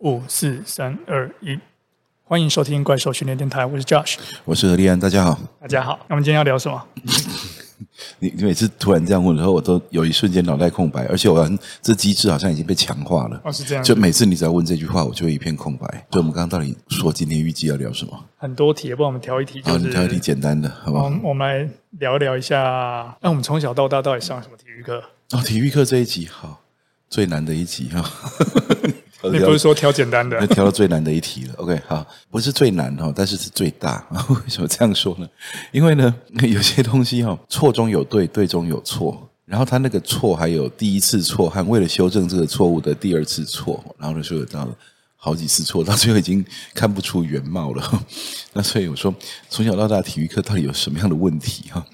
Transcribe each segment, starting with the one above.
五四三二一，欢迎收听怪兽训练电台，我是 Josh，我是何立安，大家好，大家好。那我们今天要聊什么？你你每次突然这样问的时候，我都有一瞬间脑袋空白，而且我这机制好像已经被强化了。哦，是这样。就每次你只要问这句话，我就会一片空白。所以我们刚刚到底说今天预计要聊什么？很多题，不然我们挑一题，就是。好，你挑一题简单的，好不好？我们来聊一聊一下，那我们从小到大到底上什么体育课？哦，体育课这一集好，最难的一集哈。你不是说挑简单的？那挑到最难的一题了。OK，好，不是最难哈，但是是最大。为什么这样说呢？因为呢，有些东西哈，错中有对，对中有错。然后他那个错还有第一次错，还为了修正这个错误的第二次错。然后呢，就有到了好几次错，到最后已经看不出原貌了。那所以我说，从小到大体育课到底有什么样的问题哈？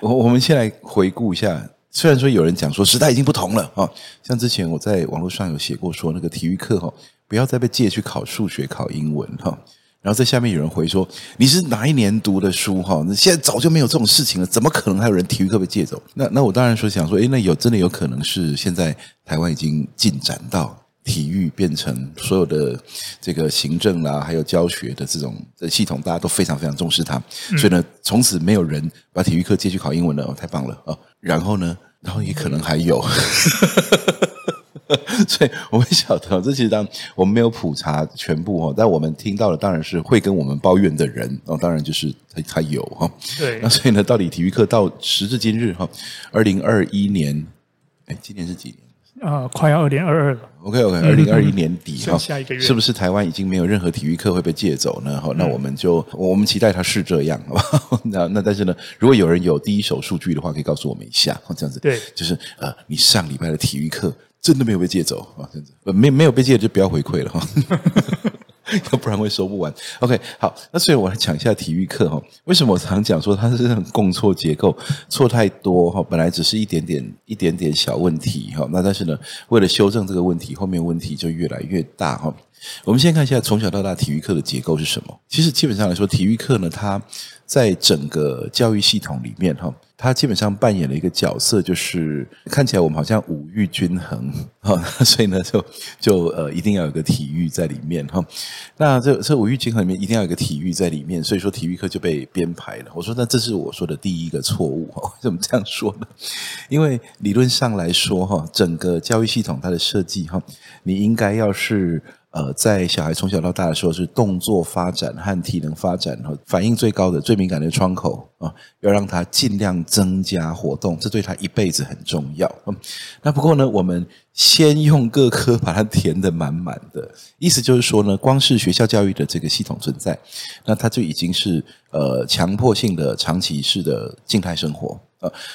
我我们先来回顾一下。虽然说有人讲说时代已经不同了啊，像之前我在网络上有写过说那个体育课哈，不要再被借去考数学、考英文哈。然后在下面有人回说，你是哪一年读的书哈？那现在早就没有这种事情了，怎么可能还有人体育课被借走？那那我当然说想说，诶，那有真的有可能是现在台湾已经进展到体育变成所有的这个行政啦，还有教学的这种的系统，大家都非常非常重视它，所以呢，从此没有人把体育课借去考英文了，哦，太棒了啊！然后呢？然后也可能还有，所以我们晓得，这其实当我们没有普查全部哈，但我们听到的当然是会跟我们抱怨的人哦，当然就是他他有哈。对，那所以呢，到底体育课到时至今日哈，二零二一年，哎，今年是几年？啊、呃，快要二零二二了。OK，OK，二零二一年底哈，下一个月是不是台湾已经没有任何体育课会被借走呢？好，那我们就我们期待它是这样，好不好？那那但是呢，如果有人有第一手数据的话，可以告诉我们一下，这样子。对，就是呃，你上礼拜的体育课真的没有被借走啊？这样子，没没有被借就不要回馈了哈。要不然会说不完。OK，好，那所以我来讲一下体育课哈。为什么我常讲说它是这种共错结构，错太多哈？本来只是一点点、一点点小问题哈。那但是呢，为了修正这个问题，后面问题就越来越大哈。我们先看一下从小到大体育课的结构是什么。其实基本上来说，体育课呢，它在整个教育系统里面哈。他基本上扮演了一个角色，就是看起来我们好像五育均衡哈，所以呢，就就呃一定要有个体育在里面哈。那这这五育均衡里面一定要有个体育在里面，所以说体育课就被编排了。我说那这是我说的第一个错误哈，为什么这样说呢？因为理论上来说哈，整个教育系统它的设计哈，你应该要是。呃，在小孩从小到大的时候，是动作发展和体能发展和反应最高的、最敏感的窗口啊，要让他尽量增加活动，这对他一辈子很重要。嗯，那不过呢，我们先用各科把它填得满满的，意思就是说呢，光是学校教育的这个系统存在，那他就已经是呃强迫性的长期式的静态生活。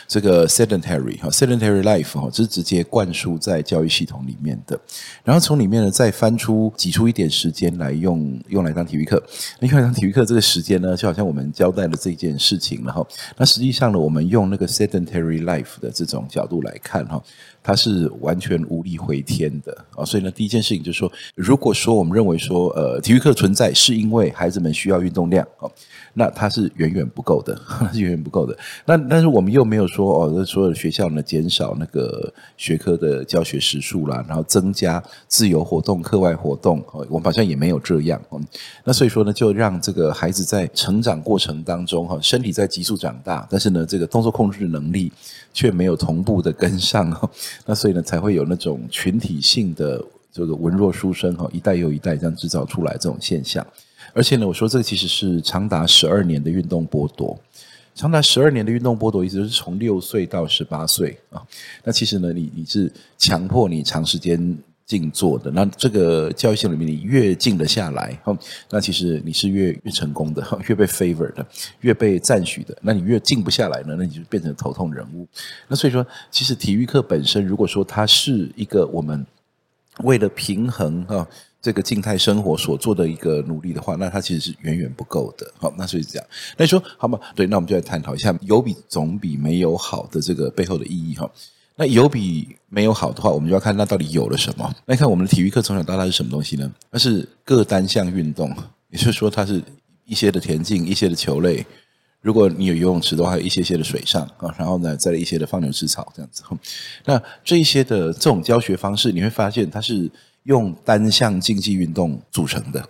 这个 sedentary 哈，sedentary life 哈，这是直接灌输在教育系统里面的。然后从里面呢，再翻出挤出一点时间来用，用来当体育课。那用来当体育课这个时间呢，就好像我们交代了这件事情了哈。那实际上呢，我们用那个 sedentary life 的这种角度来看哈，它是完全无力回天的啊。所以呢，第一件事情就是说，如果说我们认为说，呃，体育课存在是因为孩子们需要运动量啊。那它是远远不够的，是远远不够的。那但是我们又没有说哦，那所有的学校呢，减少那个学科的教学时数啦，然后增加自由活动、课外活动，我们好像也没有这样。那所以说呢，就让这个孩子在成长过程当中哈，身体在急速长大，但是呢，这个动作控制能力却没有同步的跟上。那所以呢，才会有那种群体性的这个文弱书生哈，一代又一代这样制造出来这种现象。而且呢，我说这个其实是长达十二年的运动剥夺，长达十二年的运动剥夺，意思就是从六岁到十八岁啊。那其实呢，你你是强迫你长时间静坐的。那这个教育系统里面，你越静得下来，哈那其实你是越越成功的，越被 favor 的，越被赞许的。那你越静不下来呢，那你就变成头痛人物。那所以说，其实体育课本身，如果说它是一个我们为了平衡哈。这个静态生活所做的一个努力的话，那它其实是远远不够的。好，那所以这样，那你说好吗？对，那我们就来探讨一下有比总比没有好的这个背后的意义哈。那有比没有好的话，我们就要看那到底有了什么。那看我们的体育课从小到大是什么东西呢？那是各单项运动，也就是说，它是一些的田径，一些的球类。如果你有游泳池的话，还有一些些的水上啊，然后呢，再一些的放牛吃草这样子。那这一些的这种教学方式，你会发现它是。用单项竞技运动组成的。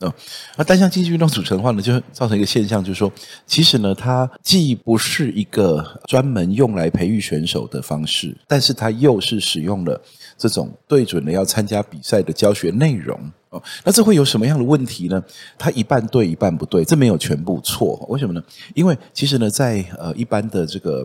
嗯，那单项竞技运动组成的话呢，就造成一个现象，就是说，其实呢，它既不是一个专门用来培育选手的方式，但是它又是使用了这种对准了要参加比赛的教学内容哦。那这会有什么样的问题呢？它一半对，一半不对，这没有全部错。为什么呢？因为其实呢，在呃一般的这个。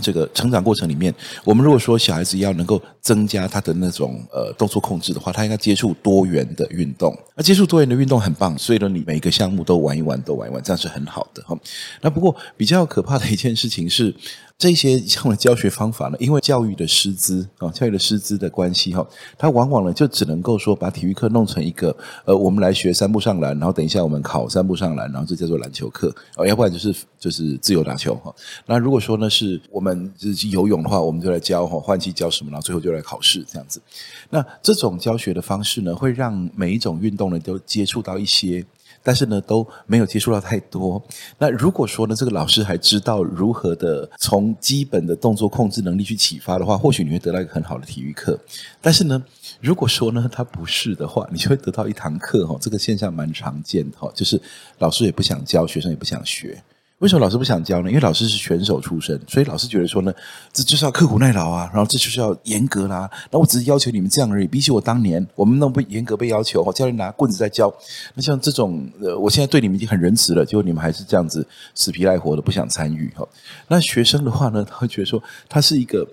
这个成长过程里面，我们如果说小孩子要能够增加他的那种呃动作控制的话，他应该接触多元的运动。那接触多元的运动很棒，所以呢，你每一个项目都玩一玩，都玩一玩，这样是很好的哈。那不过比较可怕的一件事情是。这些像的教学方法呢，因为教育的师资啊，教育的师资的关系哈，它往往呢就只能够说把体育课弄成一个呃，我们来学三步上篮，然后等一下我们考三步上篮，然后这叫做篮球课哦，要不然就是就是自由打球哈。那如果说呢是我们是游泳的话，我们就来教哈换气教什么，然后最后就来考试这样子。那这种教学的方式呢，会让每一种运动呢都接触到一些。但是呢，都没有接触到太多。那如果说呢，这个老师还知道如何的从基本的动作控制能力去启发的话，或许你会得到一个很好的体育课。但是呢，如果说呢，他不是的话，你就会得到一堂课哈，这个现象蛮常见的哈，就是老师也不想教，学生也不想学。为什么老师不想教呢？因为老师是选手出身，所以老师觉得说呢，这就是要刻苦耐劳啊，然后这就是要严格啦、那我只是要求你们这样而已。比起我当年，我们那么不严格被要求，教练拿棍子在教。那像这种，呃，我现在对你们已经很仁慈了，结果你们还是这样子死皮赖活的不想参与哈。那学生的话呢，他会觉得说，他是一个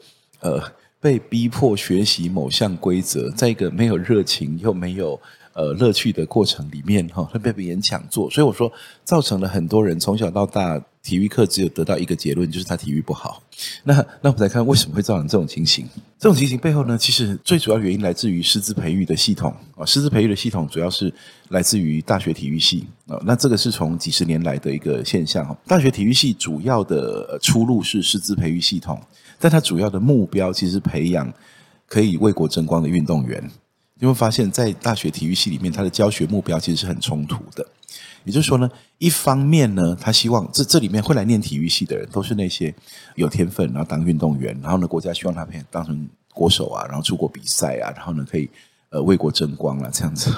呃被逼迫学习某项规则，在一个没有热情又没有。呃，乐趣的过程里面哈，会被勉强做，所以我说，造成了很多人从小到大体育课只有得到一个结论，就是他体育不好。那那我们来看为什么会造成这种情形？这种情形背后呢，其实最主要原因来自于师资培育的系统啊，师资培育的系统主要是来自于大学体育系啊。那这个是从几十年来的一个现象哈。大学体育系主要的出路是师资培育系统，但它主要的目标其实是培养可以为国争光的运动员。你会发现，在大学体育系里面，他的教学目标其实是很冲突的。也就是说呢，一方面呢，他希望这这里面会来念体育系的人，都是那些有天分，然后当运动员，然后呢，国家希望他培养当成国手啊，然后出国比赛啊，然后呢，可以呃为国争光啊，这样子。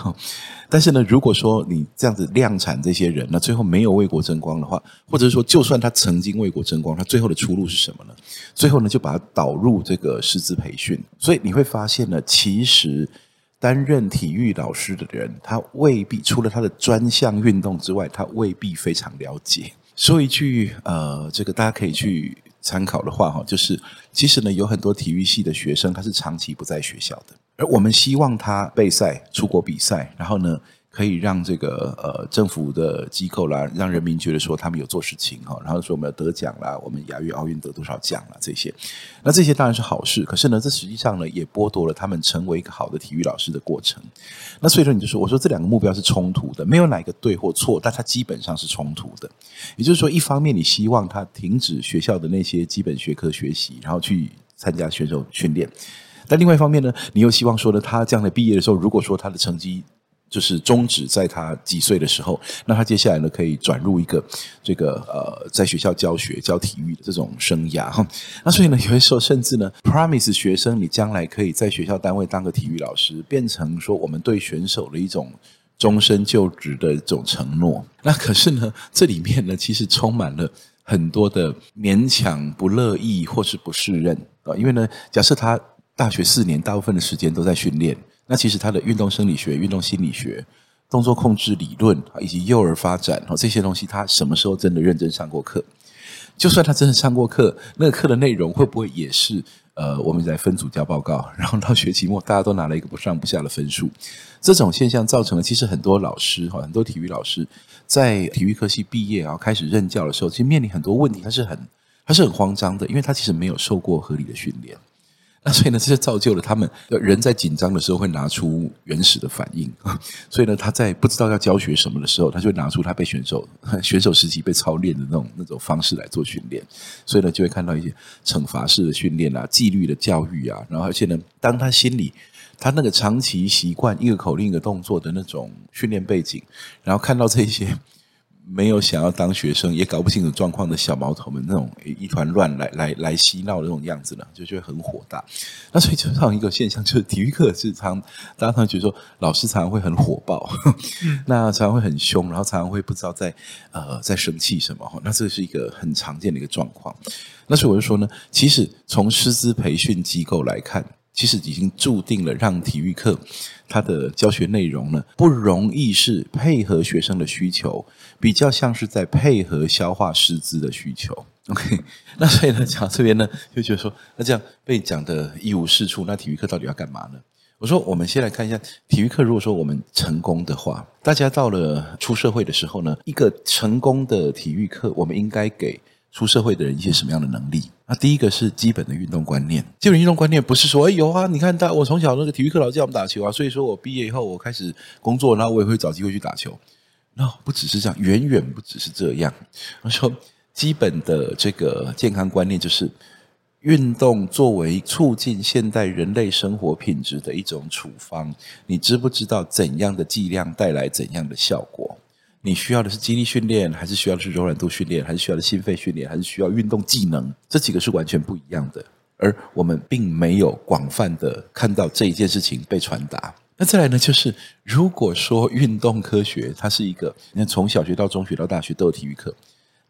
但是呢，如果说你这样子量产这些人，那最后没有为国争光的话，或者是说，就算他曾经为国争光，他最后的出路是什么呢？最后呢，就把他导入这个师资培训。所以你会发现呢，其实。担任体育老师的人，他未必除了他的专项运动之外，他未必非常了解。说一句呃，这个大家可以去参考的话哈，就是其实呢，有很多体育系的学生他是长期不在学校的，而我们希望他备赛、出国比赛，然后呢。可以让这个呃政府的机构啦，让人民觉得说他们有做事情哈，然后说我们要得奖啦，我们亚运、奥运得多少奖啦这些，那这些当然是好事。可是呢，这实际上呢也剥夺了他们成为一个好的体育老师的过程。那所以说，你就说，我说这两个目标是冲突的，没有哪一个对或错，但它基本上是冲突的。也就是说，一方面你希望他停止学校的那些基本学科学习，然后去参加选手训练，但另外一方面呢，你又希望说呢，他将来毕业的时候，如果说他的成绩就是终止在他几岁的时候，那他接下来呢可以转入一个这个呃在学校教学教体育的这种生涯哈。那所以呢，有些时候甚至呢，promise 学生你将来可以在学校单位当个体育老师，变成说我们对选手的一种终身就职的一种承诺。那可是呢，这里面呢其实充满了很多的勉强、不乐意或是不适任啊。因为呢，假设他大学四年大部分的时间都在训练。那其实他的运动生理学、运动心理学、动作控制理论以及幼儿发展这些东西，他什么时候真的认真上过课？就算他真的上过课，那个课的内容会不会也是呃，我们在分组交报告，然后到学期末大家都拿了一个不上不下的分数？这种现象造成了，其实很多老师哈，很多体育老师在体育科系毕业然后开始任教的时候，其实面临很多问题，他是很他是很慌张的，因为他其实没有受过合理的训练。那所以呢，这就造就了他们人在紧张的时候会拿出原始的反应。所以呢，他在不知道要教学什么的时候，他就拿出他被选手 选手时期被操练的那种那种方式来做训练。所以呢，就会看到一些惩罚式的训练啊、纪律的教育啊。然后而且呢，当他心里他那个长期习惯一个口令一个动作的那种训练背景，然后看到这些没有想要当学生，也搞不清楚状况的小毛头们那种一团乱来来来嬉闹的那种样子呢，就觉得很火大。那所以就像一个现象，就是体育课是常大家常常觉得说老师常常会很火爆，嗯、那常常会很凶，然后常常会不知道在呃在生气什么。那这是一个很常见的一个状况。那所以我就说呢，其实从师资培训机构来看。其实已经注定了，让体育课它的教学内容呢，不容易是配合学生的需求，比较像是在配合消化师资的需求。OK，那所以呢，讲到这边呢，就觉得说，那这样被讲得一无是处，那体育课到底要干嘛呢？我说，我们先来看一下体育课。如果说我们成功的话，大家到了出社会的时候呢，一个成功的体育课，我们应该给。出社会的人一些什么样的能力？那第一个是基本的运动观念。基本运动观念不是说，哎，有啊，你看，大我从小那个体育课老师教我们打球啊，所以说我毕业以后我开始工作，然后我也会找机会去打球。那不只是这样，远远不只是这样。我说，基本的这个健康观念就是，运动作为促进现代人类生活品质的一种处方，你知不知道怎样的剂量带来怎样的效果？你需要的是肌力训练，还是需要的是柔软度训练，还是需要的心肺训练，还是需要运动技能？这几个是完全不一样的，而我们并没有广泛的看到这一件事情被传达。那再来呢，就是如果说运动科学它是一个，你看从小学到中学到大学都有体育课，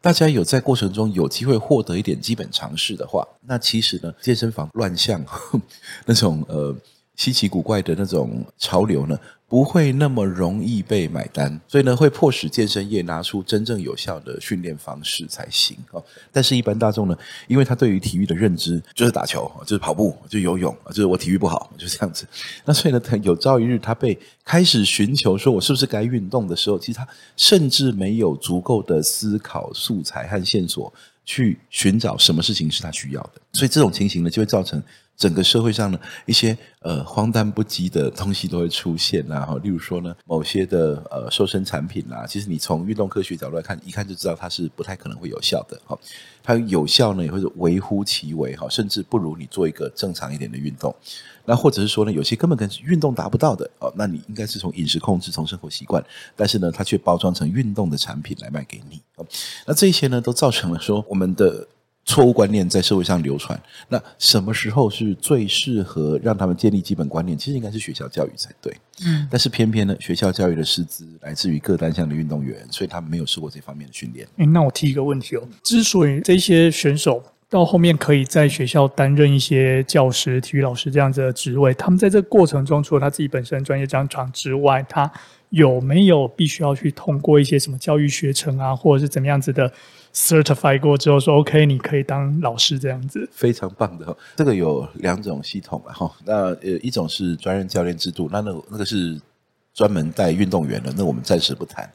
大家有在过程中有机会获得一点基本常识的话，那其实呢，健身房乱象 那种呃。稀奇古怪的那种潮流呢，不会那么容易被买单，所以呢，会迫使健身业拿出真正有效的训练方式才行。哦但是，一般大众呢，因为他对于体育的认知就是打球，就是跑步，就游泳，就是我体育不好，就这样子。那所以呢，他有朝一日他被开始寻求说，我是不是该运动的时候，其实他甚至没有足够的思考素材和线索去寻找什么事情是他需要的。所以这种情形呢，就会造成。整个社会上呢，一些呃荒诞不羁的东西都会出现呐，哈，例如说呢，某些的呃瘦身产品啦，其实你从运动科学角度来看，一看就知道它是不太可能会有效的，哈，它有效呢也会是微乎其微，哈，甚至不如你做一个正常一点的运动，那或者是说呢，有些根本跟运动达不到的，哦，那你应该是从饮食控制、从生活习惯，但是呢，它却包装成运动的产品来卖给你，那这些呢，都造成了说我们的。错误观念在社会上流传，那什么时候是最适合让他们建立基本观念？其实应该是学校教育才对。嗯，但是偏偏呢，学校教育的师资来自于各单项的运动员，所以他们没有受过这方面的训练。诶，那我提一个问题哦，之所以这些选手到后面可以在学校担任一些教师、体育老师这样子的职位，他们在这个过程中，除了他自己本身专业专长之外，他有没有必须要去通过一些什么教育学程啊，或者是怎么样子的？certify 过之后说 OK，你可以当老师这样子，非常棒的。这个有两种系统哈，那呃一种是专任教练制度，那那个、那个是专门带运动员的，那我们暂时不谈。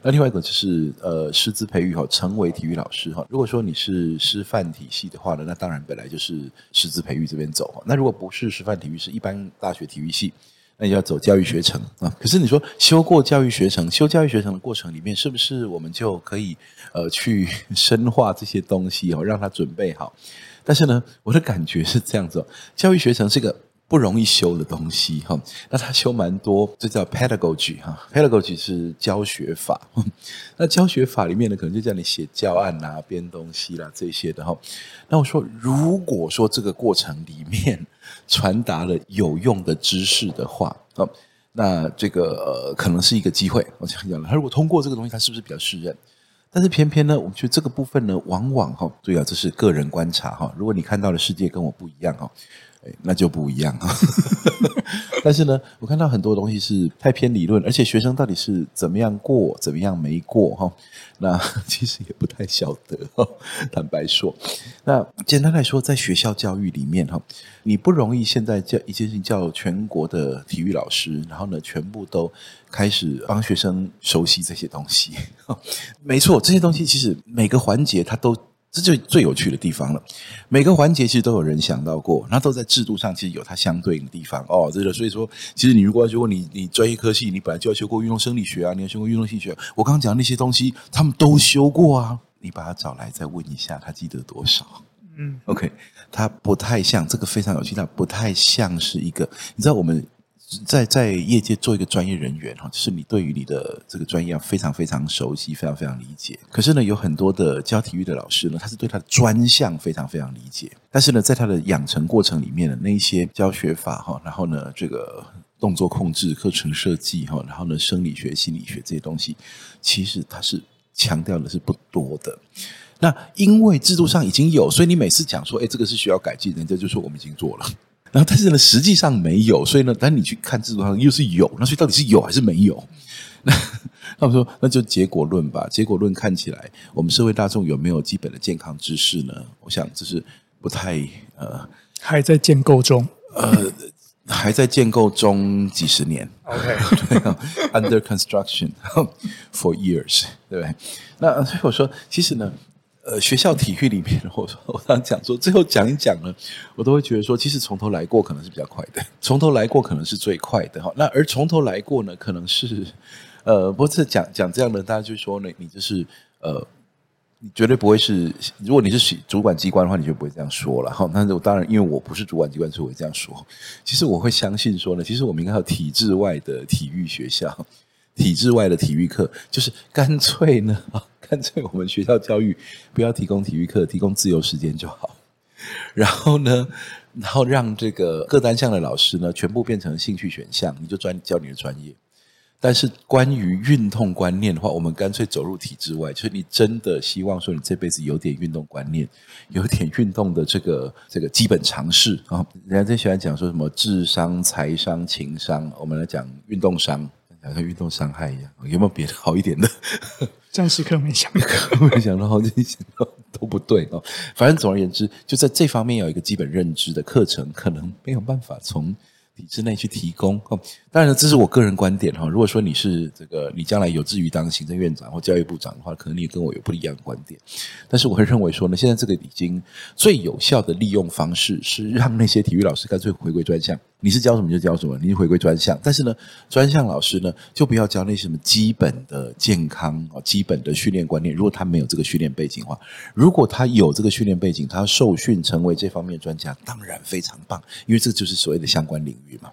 那另外一个就是呃师资培育哈，成为体育老师哈。如果说你是师范体系的话呢，那当然本来就是师资培育这边走哈。那如果不是师范体育，是一般大学体育系。那要走教育学程啊？可是你说修过教育学程，修教育学程的过程里面，是不是我们就可以呃去深化这些东西哦，让他准备好？但是呢，我的感觉是这样子，教育学程是个不容易修的东西哈。那他修蛮多，这叫 pedagogy 哈，pedagogy 是教学法。那教学法里面呢，可能就叫你写教案啊、编东西啦这些的哈。那我说，如果说这个过程里面，传达了有用的知识的话，哦，那这个呃可能是一个机会。我想讲了，他如果通过这个东西，他是不是比较适任？但是偏偏呢，我们觉得这个部分呢，往往哈，对啊，这是个人观察哈。如果你看到的世界跟我不一样哈。那就不一样啊，但是呢，我看到很多东西是太偏理论，而且学生到底是怎么样过，怎么样没过哈，那其实也不太晓得。坦白说，那简单来说，在学校教育里面哈，你不容易现在叫一件事情叫全国的体育老师，然后呢，全部都开始帮学生熟悉这些东西。没错，这些东西其实每个环节它都。这就最有趣的地方了。每个环节其实都有人想到过，那都在制度上其实有它相对应的地方哦。这个所以说，其实你如果如果你你专业科系，你本来就要修过运动生理学啊，你要修过运动心理学。我刚刚讲的那些东西，他们都修过啊。你把他找来再问一下，他记得多少？嗯，OK，他不太像这个非常有趣，他不太像是一个。你知道我们在在业界做一个专业人员哈，就是你对于你的这个专业要非常非常熟悉，非常非常理解。可是呢，有很多的教体育的老师呢，他是对他的专项非常非常理解，但是呢，在他的养成过程里面的那一些教学法哈，然后呢，这个动作控制、课程设计哈，然后呢，生理学、心理学这些东西，其实他是强调的是不多的。那因为制度上已经有，所以你每次讲说，哎，这个是需要改进，人家就说我们已经做了。然后，但是呢，实际上没有，所以呢，但你去看制度上又是有，那所以到底是有还是没有？那他们说，那就结果论吧。结果论看起来，我们社会大众有没有基本的健康知识呢？我想这是不太呃，还在建构中，呃，还在建构中几十年。OK，对，Under construction for years，对不对？那所以我说，其实呢。呃，学校体育里面，我说我刚讲说，最后讲一讲呢，我都会觉得说，其实从头来过可能是比较快的，从头来过可能是最快的哈。那而从头来过呢，可能是呃，不是讲讲这样的，大家就说呢，你就是呃，你绝对不会是，如果你是主管机关的话，你就不会这样说了哈。但是当然，因为我不是主管机关，所以我会这样说。其实我会相信说呢，其实我们应该有体制外的体育学校，体制外的体育课，就是干脆呢。干脆我们学校教育不要提供体育课，提供自由时间就好。然后呢，然后让这个各单项的老师呢，全部变成兴趣选项，你就专教你的专业。但是关于运动观念的话，我们干脆走入体制外，就是你真的希望说你这辈子有点运动观念，有点运动的这个这个基本常识啊。人家最喜欢讲说什么智商、财商、情商，我们来讲运动商，讲像运动伤害一样，有没有别的好一点的？暂时可没想，没想到，好几想到都不对哦。反正总而言之，就在这方面有一个基本认知的课程，可能没有办法从体制内去提供哦。当然了，这是我个人观点哈。如果说你是这个，你将来有志于当行政院长或教育部长的话，可能你跟我有不一样的观点。但是我会认为说呢，现在这个已经最有效的利用方式是让那些体育老师干脆回归专项。你是教什么就教什么，你就回归专项。但是呢，专项老师呢就不要教那些什么基本的健康啊、基本的训练观念。如果他没有这个训练背景的话，如果他有这个训练背景，他受训成为这方面专家，当然非常棒，因为这就是所谓的相关领域嘛。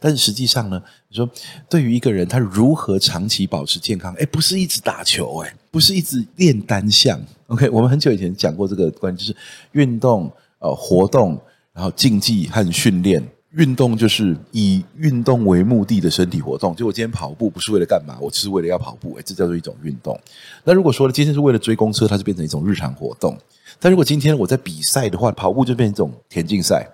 但是实际上呢，你说对于一个人他如何长期保持健康？哎，不是一直打球，哎，不是一直练单项。OK，我们很久以前讲过这个观，就是运动、呃活动，然后竞技和训练。运动就是以运动为目的的身体活动。就我今天跑步不是为了干嘛，我只是为了要跑步，诶，这叫做一种运动。那如果说今天是为了追公车，它就变成一种日常活动。但如果今天我在比赛的话，跑步就变成一种田径赛。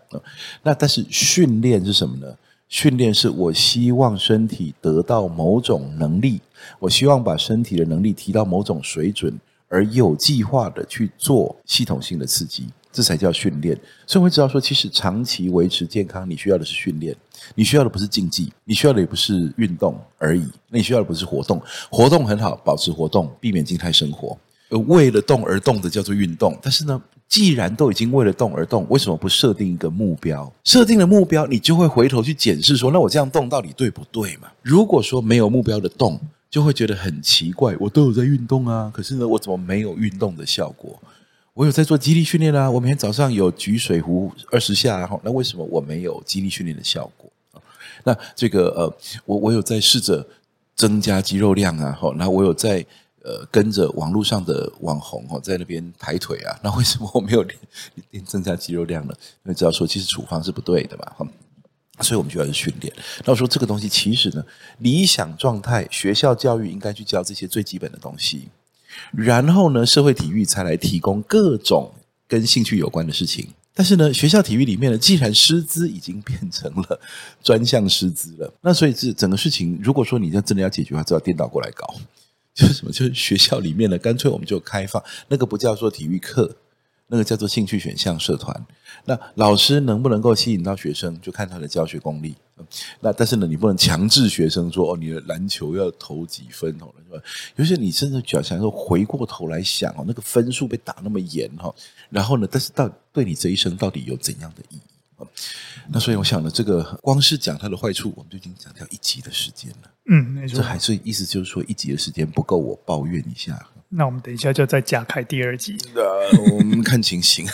那但是训练是什么呢？训练是我希望身体得到某种能力，我希望把身体的能力提到某种水准，而有计划的去做系统性的刺激。这才叫训练，所以我会知道说，其实长期维持健康，你需要的是训练，你需要的不是竞技，你需要的也不是运动而已，那你需要的不是活动，活动很好，保持活动，避免静态生活。而为了动而动的叫做运动，但是呢，既然都已经为了动而动，为什么不设定一个目标？设定了目标，你就会回头去检视说，那我这样动到底对不对嘛？如果说没有目标的动，就会觉得很奇怪，我都有在运动啊，可是呢，我怎么没有运动的效果？我有在做肌力训练啊，我每天早上有举水壶二十下，然后，那为什么我没有肌力训练的效果？那这个呃，我我有在试着增加肌肉量啊，哈，那我有在呃跟着网络上的网红哦，在那边抬腿啊，那为什么我没有练增加肌肉量呢？因为只要说其实处方是不对的嘛，哈，所以我们就要去训练。那我说这个东西其实呢，理想状态学校教育应该去教这些最基本的东西。然后呢，社会体育才来提供各种跟兴趣有关的事情。但是呢，学校体育里面呢，既然师资已经变成了 专项师资了，那所以这整个事情，如果说你要真的要解决的话，就要颠倒过来搞，就是什么？就是学校里面呢，干脆我们就开放那个不叫做体育课。那个叫做兴趣选项社团，那老师能不能够吸引到学生，就看他的教学功力。那但是呢，你不能强制学生说哦，你的篮球要投几分哦，是吧？有些你甚至想想说，回过头来想哦，那个分数被打那么严哈，然后呢，但是到对你这一生到底有怎样的意义？那所以我想呢，这个光是讲它的坏处，我们就已经讲掉一集的时间了。嗯，没错。这还是意思就是说，一集的时间不够我抱怨一下。那我们等一下就再加开第二集。呃，我们看情形，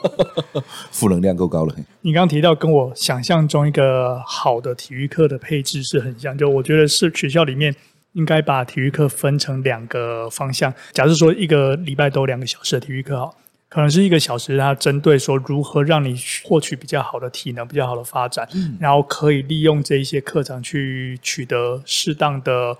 负能量够高了。你刚刚提到跟我想象中一个好的体育课的配置是很像，就我觉得是学校里面应该把体育课分成两个方向。假设说一个礼拜都两个小时的体育课，好。可能是一个小时，它针对说如何让你获取比较好的体能、比较好的发展，嗯、然后可以利用这一些课程去取得适当的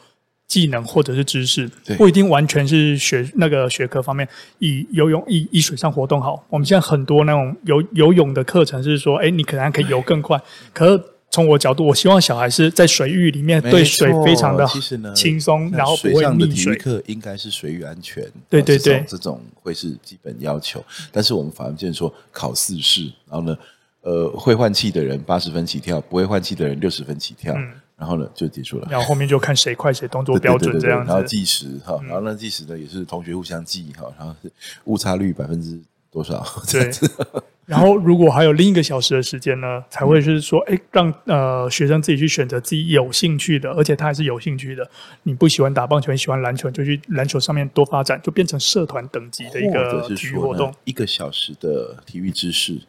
技能或者是知识，对不一定完全是学那个学科方面。以游泳、以以水上活动好，我们现在很多那种游游泳的课程是说，哎，你可能还可以游更快，可是。从我角度，我希望小孩是在水域里面对水非常的轻松，然后不会溺水。课应该是水域安全，对对对，这种会是基本要求。但是我们反而见说考四试，然后呢，呃，会换气的人八十分起跳，不会换气的人六十分起跳，嗯、然后呢就结束了。然后后面就看谁快，谁动作标准这样子。对对对对，然后计时哈，然后呢计时呢也是同学互相记哈，然后是误差率百分之多少。对 然后，如果还有另一个小时的时间呢，才会是说，哎，让呃学生自己去选择自己有兴趣的，而且他还是有兴趣的。你不喜欢打棒球，你喜欢篮球，就去篮球上面多发展，就变成社团等级的一个体育活动。一个小时的体育知识，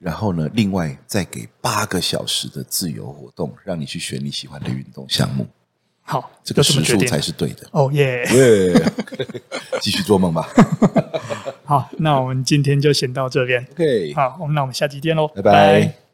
然后呢，另外再给八个小时的自由活动，让你去选你喜欢的运动项目。好，这个时数才是对的。哦耶！继续做梦吧。好，那我们今天就先到这边。OK，好，我们那我们下期见喽，拜拜。